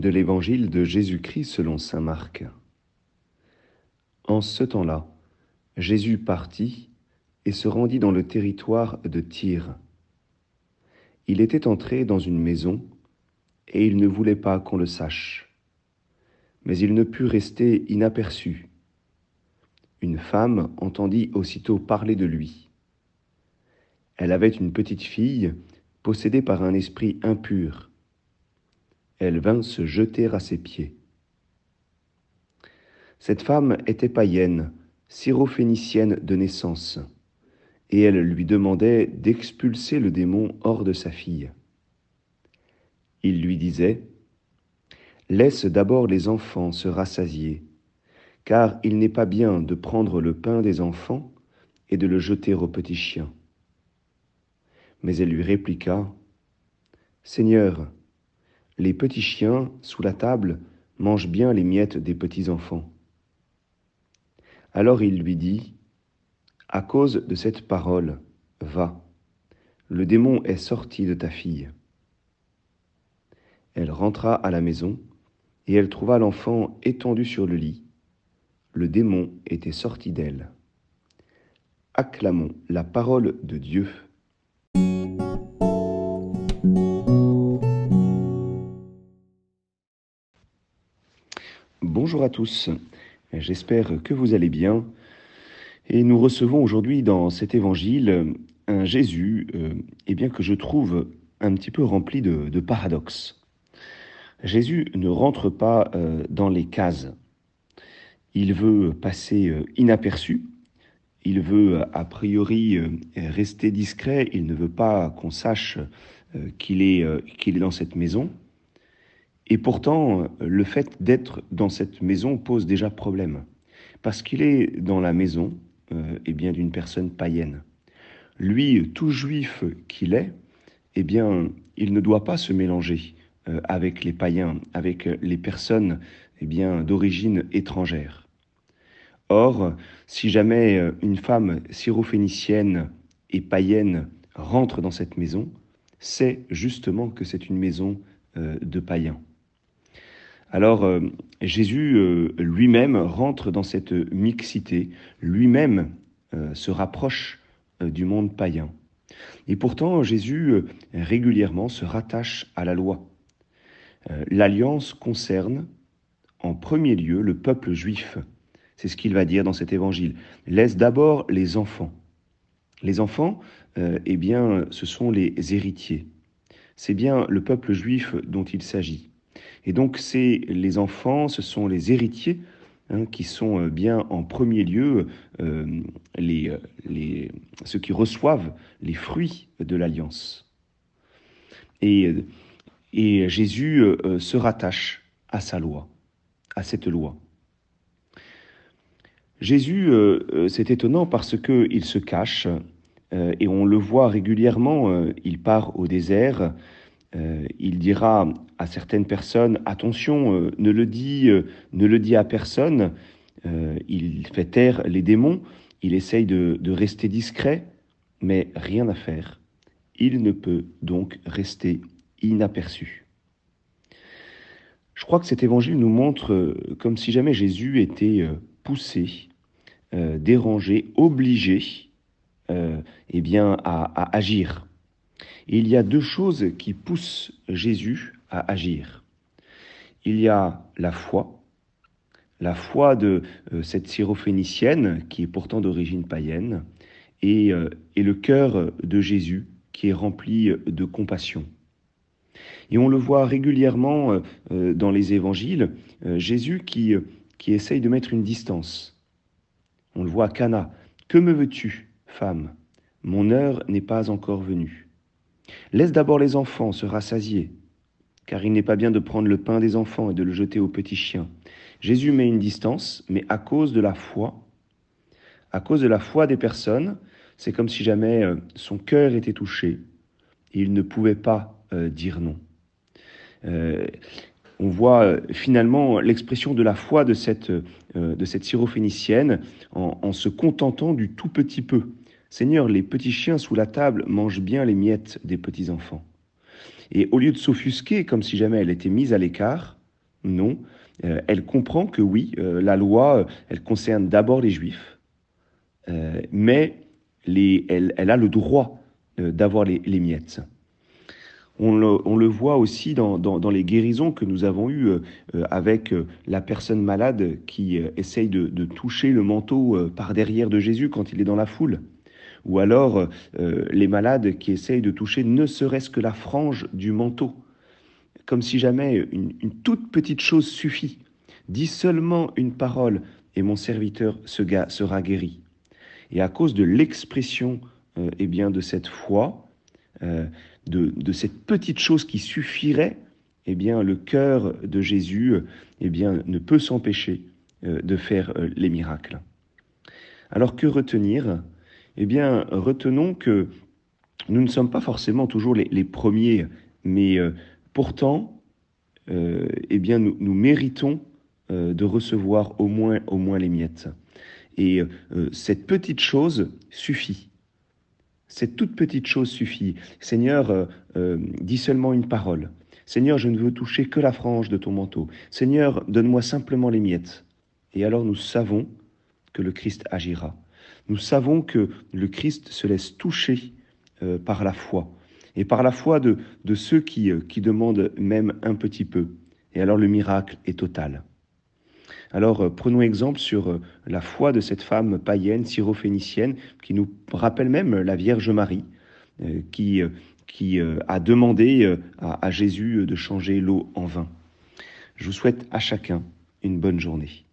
De l'Évangile de Jésus-Christ selon Saint Marc. En ce temps-là, Jésus partit et se rendit dans le territoire de Tyr. Il était entré dans une maison et il ne voulait pas qu'on le sache. Mais il ne put rester inaperçu. Une femme entendit aussitôt parler de lui. Elle avait une petite fille possédée par un esprit impur elle vint se jeter à ses pieds. Cette femme était païenne, syrophénicienne de naissance, et elle lui demandait d'expulser le démon hors de sa fille. Il lui disait, Laisse d'abord les enfants se rassasier, car il n'est pas bien de prendre le pain des enfants et de le jeter aux petits chiens. Mais elle lui répliqua, Seigneur, les petits chiens, sous la table, mangent bien les miettes des petits enfants. Alors il lui dit, À cause de cette parole, va, le démon est sorti de ta fille. Elle rentra à la maison, et elle trouva l'enfant étendu sur le lit. Le démon était sorti d'elle. Acclamons la parole de Dieu. Bonjour à tous, j'espère que vous allez bien. Et nous recevons aujourd'hui dans cet évangile un Jésus euh, eh bien, que je trouve un petit peu rempli de, paradoxes. Jésus ne rentre pas euh, dans les cases. Il veut passer euh, inaperçu. Il veut a priori rester discret. Il ne veut pas qu'on sache qu'il est, qu'il est dans cette maison. Et pourtant, le fait d'être dans cette maison pose déjà problème, parce qu'il est dans la maison euh, eh bien d'une personne païenne. Lui, tout juif qu'il est, eh bien, il ne doit pas se mélanger euh, avec les païens, avec les personnes eh bien d'origine étrangère. Or, si jamais euh, une femme syrophénicienne et païenne rentre dans cette maison, c'est justement que c'est une maison de païens. Alors euh, Jésus euh, lui-même rentre dans cette mixité, lui-même euh, se rapproche du monde païen. Et pourtant Jésus régulièrement se rattache à la loi. L'alliance concerne en premier lieu le peuple juif. C'est ce qu'il va dire dans cet évangile. Laisse d'abord les enfants. Les enfants, eh bien, ce sont les héritiers. C'est bien le peuple juif dont il s'agit. Et donc, c'est les enfants, ce sont les héritiers hein, qui sont euh, bien en premier lieu euh, les, les, ceux qui reçoivent les fruits de l'alliance. Et, Jésus euh, se rattache à sa loi, à cette loi. Jésus, c'est étonnant parce qu'il se cache et on le voit régulièrement, il part au désert, euh, il dira à certaines personnes attention, euh, ne le dit, euh, ne le dit à personne. il fait taire les démons. Il essaye de, rester discret, mais rien à faire. Il ne peut donc rester inaperçu. Je crois que cet évangile nous montre comme si jamais Jésus était poussé, dérangé, obligé, eh bien, à agir il y a deux choses qui poussent Jésus à agir. Il y a la foi, la foi de euh, cette syrophénicienne qui est pourtant d'origine païenne, et, euh, et le cœur de Jésus qui est rempli de compassion. Et on le voit régulièrement euh, dans les évangiles, Jésus qui, qui essaye de mettre une distance. On le voit à Cana. Que me veux-tu, femme? Mon heure n'est pas encore venue. Laisse d'abord les enfants se rassasier, car il n'est pas bien de prendre le pain des enfants et de le jeter aux petits chiens. Jésus met une distance, mais à cause de la foi, à cause de la foi des personnes, c'est comme si jamais euh, son cœur était touché et il ne pouvait pas euh, dire non. Euh, on voit finalement l'expression de la foi de cette, de syrophénicienne en, en se contentant du tout petit peu. Seigneur, les petits chiens sous la table mangent bien les miettes des petits enfants. Et au lieu de s'offusquer comme si jamais elle était mise à l'écart, Non, elle comprend que oui, la loi, elle concerne d'abord les Juifs, mais elle, a le droit d'avoir les, miettes. On le, voit aussi dans, les guérisons que nous avons eues avec la personne malade qui essaye de toucher le manteau par derrière de Jésus quand il est dans la foule ou alors euh, les malades qui essayent de toucher ne serait-ce que la frange du manteau, comme si jamais une, toute petite chose suffit. Dis seulement une parole et mon serviteur sera guéri. Et à cause de l'expression euh, eh bien de cette foi, euh, de, cette petite chose qui suffirait, eh bien le cœur de Jésus eh bien ne peut s'empêcher de faire les miracles. Alors que retenir? Eh bien, retenons que nous ne sommes pas forcément toujours les, premiers, mais euh, pourtant, euh, eh nous, méritons euh, de recevoir au moins, au moins les miettes. Et cette petite chose suffit. Cette toute petite chose suffit. Seigneur, dis seulement une parole. Seigneur, je ne veux toucher que la frange de ton manteau. Seigneur, donne-moi simplement les miettes. Et alors nous savons que le Christ agira. Nous savons que le Christ se laisse toucher euh, par la foi, et par la foi de, ceux qui, euh, qui demandent même un petit peu. Et alors le miracle est total. Alors euh, prenons exemple sur la foi de cette femme païenne, syrophénicienne, qui nous rappelle même la Vierge Marie, qui, qui a demandé à Jésus de changer l'eau en vin. Je vous souhaite à chacun une bonne journée.